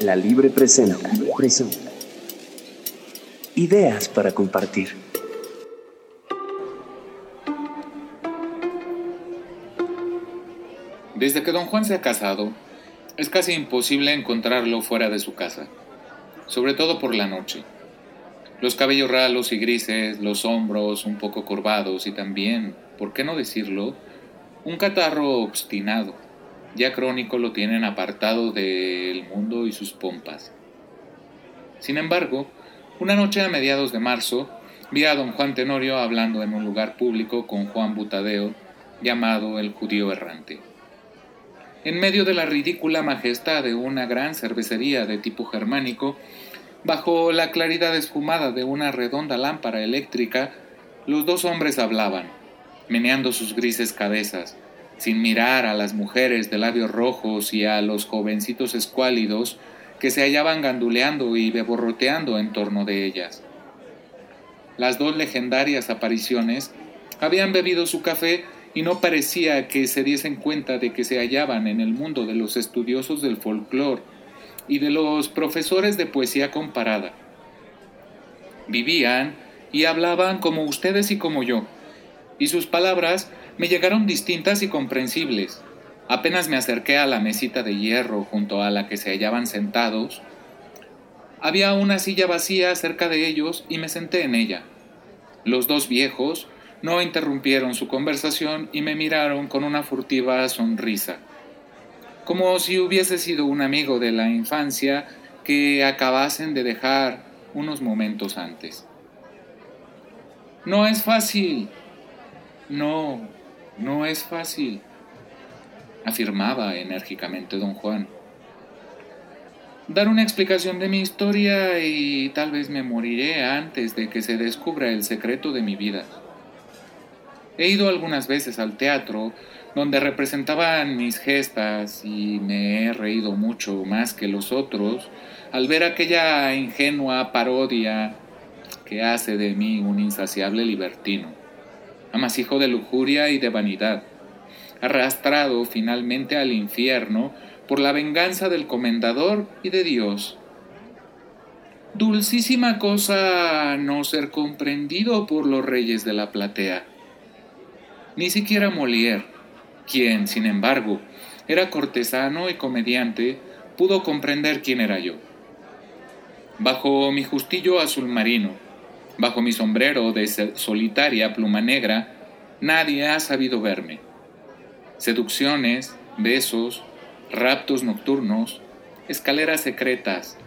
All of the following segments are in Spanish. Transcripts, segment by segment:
La Libre presenta, presenta. Ideas para compartir. Desde que don Juan se ha casado, es casi imposible encontrarlo fuera de su casa, sobre todo por la noche. Los cabellos ralos y grises, los hombros un poco curvados y también, ¿por qué no decirlo?, un catarro obstinado. Ya crónico lo tienen apartado del mundo y sus pompas. Sin embargo, una noche a mediados de marzo, vi a don Juan Tenorio hablando en un lugar público con Juan Butadeo, llamado el judío errante. En medio de la ridícula majestad de una gran cervecería de tipo germánico, bajo la claridad esfumada de una redonda lámpara eléctrica, los dos hombres hablaban, meneando sus grises cabezas, sin mirar a las mujeres de labios rojos y a los jovencitos escuálidos que se hallaban ganduleando y beborroteando en torno de ellas. Las dos legendarias apariciones habían bebido su café y no parecía que se diesen cuenta de que se hallaban en el mundo de los estudiosos del folclore y de los profesores de poesía comparada. Vivían y hablaban como ustedes y como yo, y sus palabras me llegaron distintas y comprensibles. Apenas me acerqué a la mesita de hierro junto a la que se hallaban sentados, había una silla vacía cerca de ellos y me senté en ella. Los dos viejos no interrumpieron su conversación y me miraron con una furtiva sonrisa, como si hubiese sido un amigo de la infancia que acabasen de dejar unos momentos antes. No es fácil. No, no es fácil, afirmaba enérgicamente don Juan. Dar una explicación de mi historia y tal vez me moriré antes de que se descubra el secreto de mi vida. He ido algunas veces al teatro donde representaban mis gestas y me he reído mucho más que los otros al ver aquella ingenua parodia que hace de mí un insaciable libertino, amasijo de lujuria y de vanidad, arrastrado finalmente al infierno por la venganza del comendador y de Dios. Dulcísima cosa no ser comprendido por los reyes de la platea. Ni siquiera Molière, quien, sin embargo, era cortesano y comediante, pudo comprender quién era yo. Bajo mi justillo azul marino, bajo mi sombrero de solitaria pluma negra, nadie ha sabido verme. Seducciones, besos, raptos nocturnos, escaleras secretas,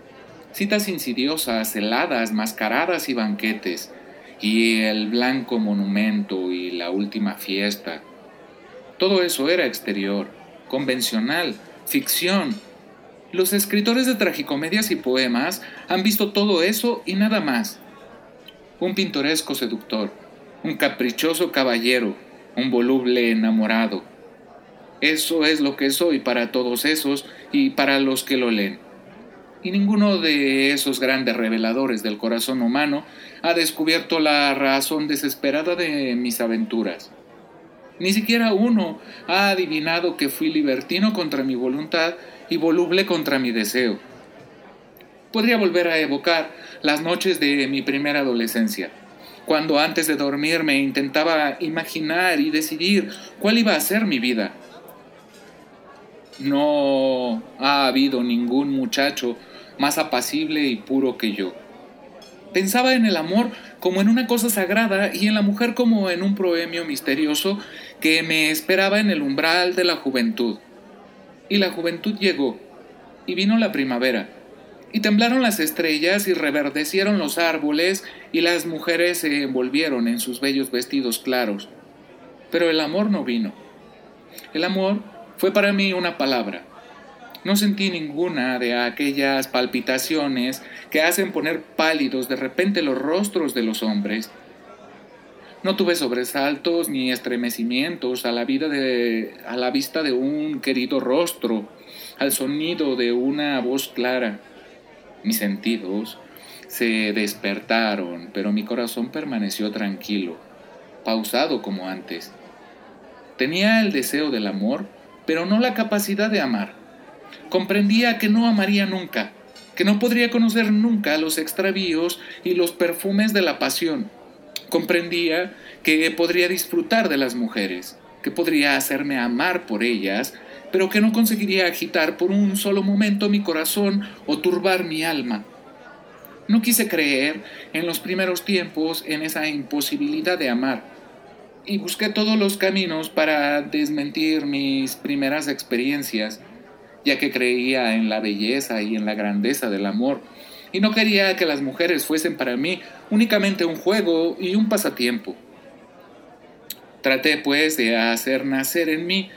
citas insidiosas, heladas, mascaradas y banquetes, y el blanco monumento y la última fiesta. Todo eso era exterior, convencional, ficción. Los escritores de tragicomedias y poemas han visto todo eso y nada más. Un pintoresco seductor, un caprichoso caballero, un voluble enamorado. Eso es lo que soy para todos esos y para los que lo leen y ninguno de esos grandes reveladores del corazón humano ha descubierto la razón desesperada de mis aventuras. Ni siquiera uno ha adivinado que fui libertino contra mi voluntad y voluble contra mi deseo. Podría volver a evocar las noches de mi primera adolescencia, cuando antes de dormir me intentaba imaginar y decidir cuál iba a ser mi vida. No ha habido ningún muchacho más apacible y puro que yo. Pensaba en el amor como en una cosa sagrada y en la mujer como en un proemio misterioso que me esperaba en el umbral de la juventud. Y la juventud llegó, y vino la primavera, y temblaron las estrellas y reverdecieron los árboles y las mujeres se envolvieron en sus bellos vestidos claros. Pero el amor no vino. El amor fue para mí una palabra, no sentí ninguna de aquellas palpitaciones que hacen poner pálidos de repente los rostros de los hombres. No tuve sobresaltos ni estremecimientos a la, vida de, a la vista de un querido rostro, al sonido de una voz clara. Mis sentidos se despertaron, pero mi corazón permaneció tranquilo, pausado como antes. Tenía el deseo del amor, pero no la capacidad de amar. Comprendía que no amaría nunca, que no podría conocer nunca los extravíos y los perfumes de la pasión. Comprendía que podría disfrutar de las mujeres, que podría hacerme amar por ellas, pero que no conseguiría agitar por un solo momento mi corazón o turbar mi alma. No quise creer en los primeros tiempos en esa imposibilidad de amar, y busqué todos los caminos para desmentir mis primeras experiencias, ya que creía en la belleza y en la grandeza del amor, y no quería que las mujeres fuesen para mí únicamente un juego y un pasatiempo. Traté pues de hacer nacer en mí,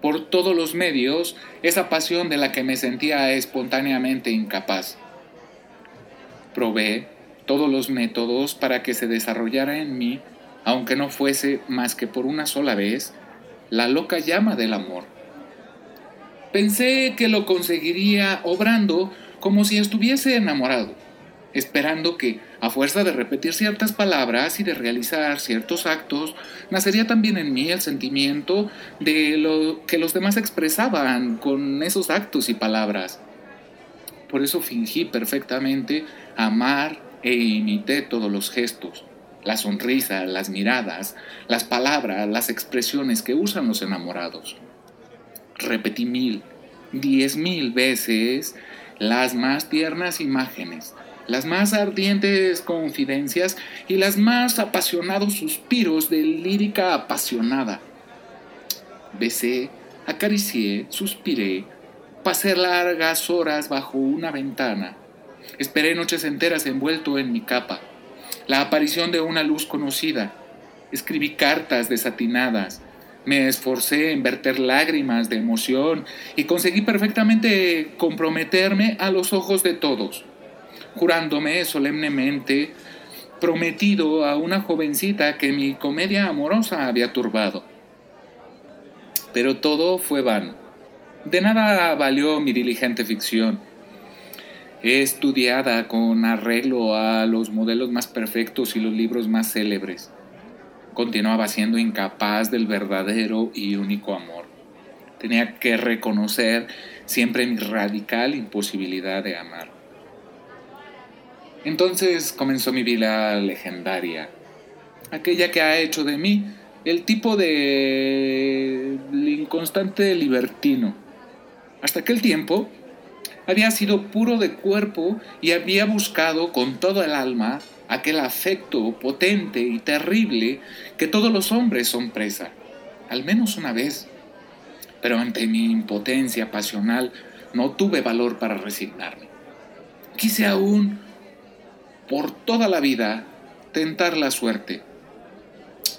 por todos los medios, esa pasión de la que me sentía espontáneamente incapaz. Probé todos los métodos para que se desarrollara en mí, aunque no fuese más que por una sola vez, la loca llama del amor. Pensé que lo conseguiría obrando como si estuviese enamorado esperando que, a fuerza de repetir ciertas palabras y de realizar ciertos actos, nacería también en mí el sentimiento de lo que los demás expresaban con esos actos y palabras. Por eso fingí perfectamente amar e imité todos los gestos, la sonrisa, las miradas, las palabras, las expresiones que usan los enamorados. Repetí mil, diez mil veces las más tiernas imágenes, las más ardientes confidencias y las más apasionados suspiros de lírica apasionada. Besé, acaricié, suspiré, pasé largas horas bajo una ventana, esperé noches enteras envuelto en mi capa, la aparición de una luz conocida, escribí cartas desatinadas, me esforcé en verter lágrimas de emoción y conseguí perfectamente comprometerme a los ojos de todos jurándome solemnemente prometido a una jovencita que mi comedia amorosa había turbado. Pero todo fue vano. De nada valió mi diligente ficción. Estudiada con arreglo a los modelos más perfectos y los libros más célebres. Continuaba siendo incapaz del verdadero y único amor. Tenía que reconocer siempre mi radical imposibilidad de amar. Entonces comenzó mi vida legendaria, aquella que ha hecho de mí el tipo de inconstante libertino. Hasta aquel tiempo había sido puro de cuerpo y había buscado con todo el alma aquel afecto potente y terrible que todos los hombres son presa, al menos una vez. Pero ante mi impotencia pasional no tuve valor para resignarme. Quise aún por toda la vida tentar la suerte.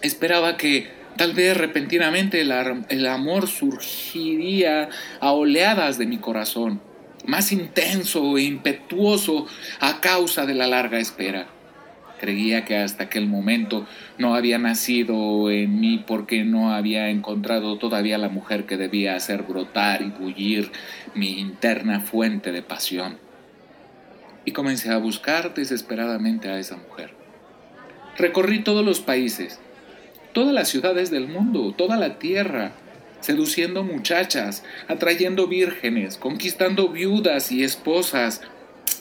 Esperaba que tal vez repentinamente el, amor surgiría a oleadas de mi corazón, más intenso e impetuoso a causa de la larga espera. Creía que hasta aquel momento no había nacido en mí porque no había encontrado todavía la mujer que debía hacer brotar y bullir mi interna fuente de pasión y comencé a buscar desesperadamente a esa mujer. Recorrí todos los países, todas las ciudades del mundo, toda la tierra, seduciendo muchachas, atrayendo vírgenes, conquistando viudas y esposas,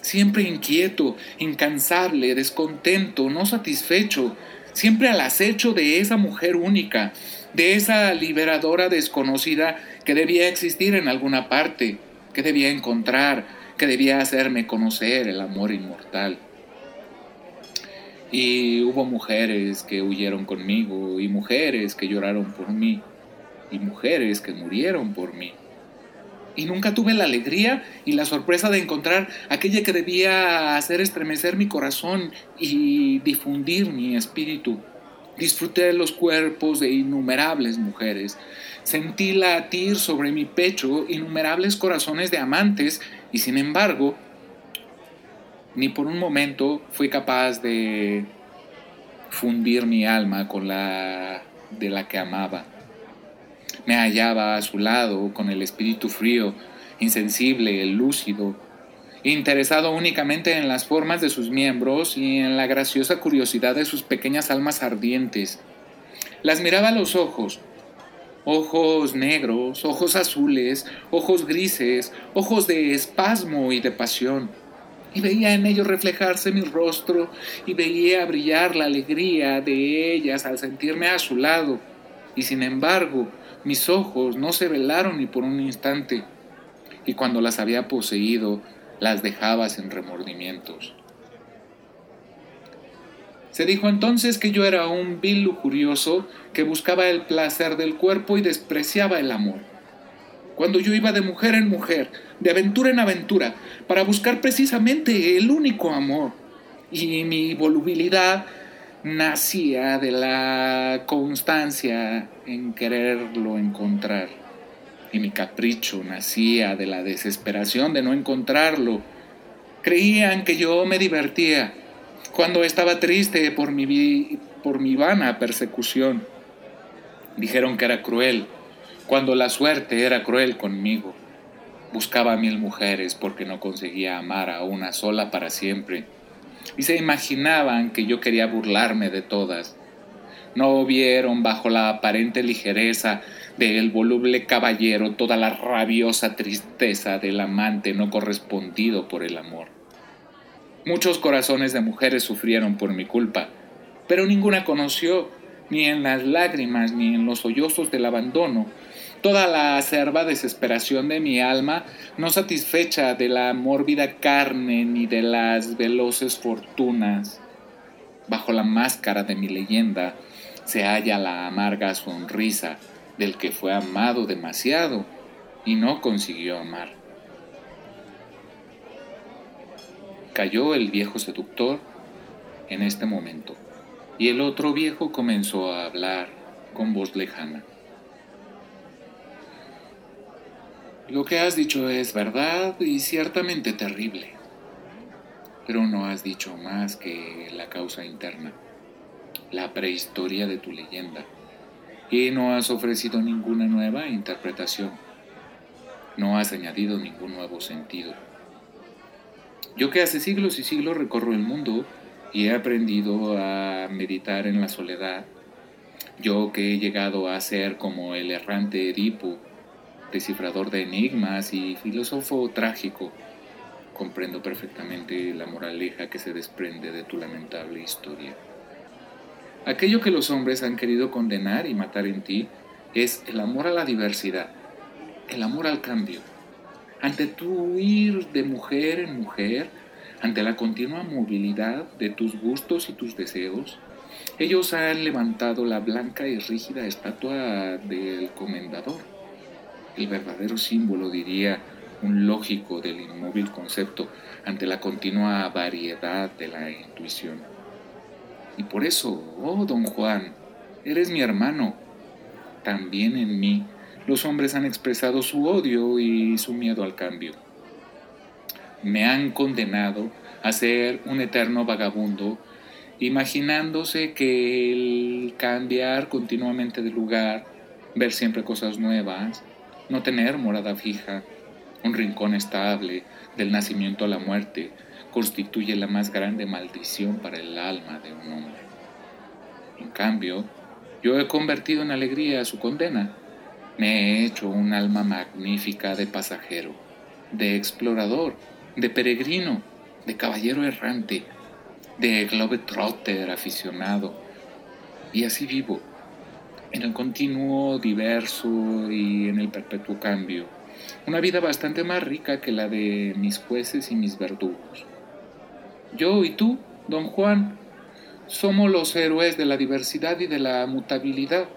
siempre inquieto, incansable, descontento, no satisfecho, siempre al acecho de esa mujer única, de esa liberadora desconocida que debía existir en alguna parte, que debía encontrar, que debía hacerme conocer el amor inmortal. Y hubo mujeres que huyeron conmigo, y mujeres que lloraron por mí, y mujeres que murieron por mí. Y nunca tuve la alegría y la sorpresa de encontrar aquella que debía hacer estremecer mi corazón y difundir mi espíritu. Disfruté los cuerpos de innumerables mujeres. Sentí latir sobre mi pecho innumerables corazones de amantes y sin embargo, ni por un momento fui capaz de fundir mi alma con la de la que amaba. Me hallaba a su lado con el espíritu frío, insensible, lúcido, interesado únicamente en las formas de sus miembros y en la graciosa curiosidad de sus pequeñas almas ardientes. Las miraba a los ojos, ojos negros, ojos azules, ojos grises, ojos de espasmo y de pasión. y veía en ellos reflejarse mi rostro y veía brillar la alegría de ellas al sentirme a su lado. Y sin embargo, mis ojos no se velaron ni por un instante, y cuando las había poseído, las dejaba sin remordimientos. Se dijo entonces que yo era un vil lujurioso que buscaba el placer del cuerpo y despreciaba el amor. Cuando yo iba de mujer en mujer, de aventura en aventura, para buscar precisamente el único amor, y mi volubilidad nacía de la constancia en quererlo encontrar, y mi capricho nacía de la desesperación de no encontrarlo. Creían que yo me divertía, cuando estaba triste por mi, por mi vana persecución. Dijeron que era cruel, cuando la suerte era cruel conmigo. Buscaba mil mujeres porque no conseguía amar a una sola para siempre. Y se imaginaban que yo quería burlarme de todas. No vieron bajo la aparente ligereza del voluble caballero toda la rabiosa tristeza del amante no correspondido por el amor. Muchos corazones de mujeres sufrieron por mi culpa, pero ninguna conoció, ni en las lágrimas ni en los sollozos del abandono, toda la acerba desesperación de mi alma, no satisfecha de la mórbida carne ni de las veloces fortunas. Bajo la máscara de mi leyenda se halla la amarga sonrisa del que fue amado demasiado y no consiguió amar. Cayó el viejo seductor en este momento, y el otro viejo comenzó a hablar con voz lejana. Lo que has dicho es verdad y ciertamente terrible, pero no has dicho más que la causa interna, la prehistoria de tu leyenda, y no has ofrecido ninguna nueva interpretación, no has añadido ningún nuevo sentido yo que hace siglos y siglos recorro el mundo y he aprendido a meditar en la soledad, yo que he llegado a ser como el errante Edipo, descifrador de enigmas y filósofo trágico, comprendo perfectamente la moraleja que se desprende de tu lamentable historia. Aquello que los hombres han querido condenar y matar en ti es el amor a la diversidad, el amor al cambio, ante tu ir de mujer en mujer, ante la continua movilidad de tus gustos y tus deseos, ellos han levantado la blanca y rígida estatua del comendador, el verdadero símbolo, diría un lógico del inmóvil concepto, ante la continua variedad de la intuición. Y por eso, oh don Juan, eres mi hermano, también en mí los hombres han expresado su odio y su miedo al cambio. Me han condenado a ser un eterno vagabundo, imaginándose que el cambiar continuamente de lugar, ver siempre cosas nuevas, no tener morada fija, un rincón estable, del nacimiento a la muerte, constituye la más grande maldición para el alma de un hombre. En cambio, yo he convertido en alegría su condena me he hecho un alma magnífica de pasajero, de explorador, de peregrino, de caballero errante, de globetrotter aficionado. Y así vivo, en el continuo diverso y en el perpetuo cambio. Una vida bastante más rica que la de mis jueces y mis verdugos. Yo y tú, don Juan, somos los héroes de la diversidad y de la mutabilidad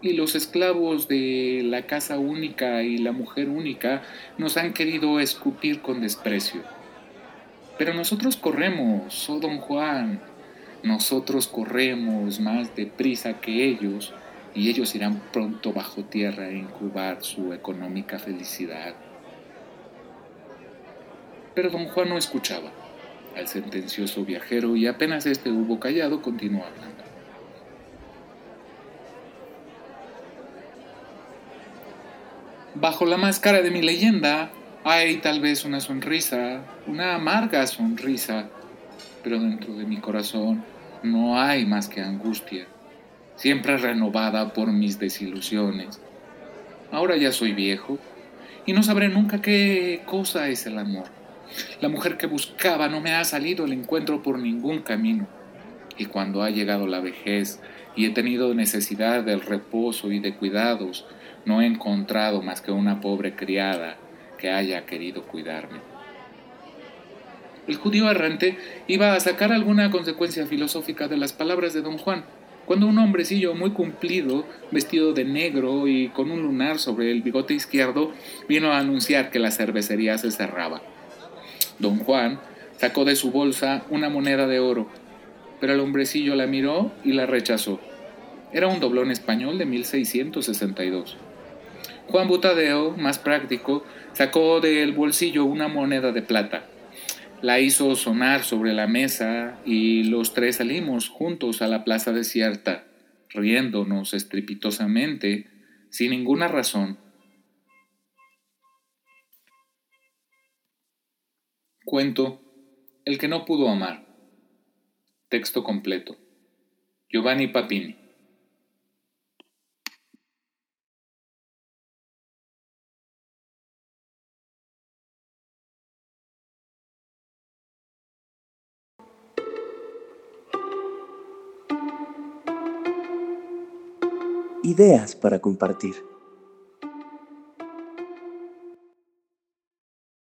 y los esclavos de la casa única y la mujer única nos han querido escupir con desprecio. Pero nosotros corremos, oh don Juan, nosotros corremos más deprisa que ellos y ellos irán pronto bajo tierra a incubar su económica felicidad. Pero don Juan no escuchaba al sentencioso viajero y apenas este hubo callado continuó hablando. Bajo la máscara de mi leyenda hay tal vez una sonrisa, una amarga sonrisa, pero dentro de mi corazón no hay más que angustia, siempre renovada por mis desilusiones. Ahora ya soy viejo y no sabré nunca qué cosa es el amor. La mujer que buscaba no me ha salido el encuentro por ningún camino. Y cuando ha llegado la vejez y he tenido necesidad del reposo y de cuidados, no he encontrado más que una pobre criada que haya querido cuidarme. El judío errante iba a sacar alguna consecuencia filosófica de las palabras de don Juan, cuando un hombrecillo muy cumplido, vestido de negro y con un lunar sobre el bigote izquierdo, vino a anunciar que la cervecería se cerraba. Don Juan sacó de su bolsa una moneda de oro, pero el hombrecillo la miró y la rechazó. Era un doblón español de 1662. Juan Butadeo, más práctico, sacó del bolsillo una moneda de plata la hizo sonar sobre la mesa y los tres salimos juntos a la plaza desierta, riéndonos estrepitosamente, sin ninguna razón. Cuento El que no pudo amar. Texto completo. Giovanni Papini. Ideas para compartir.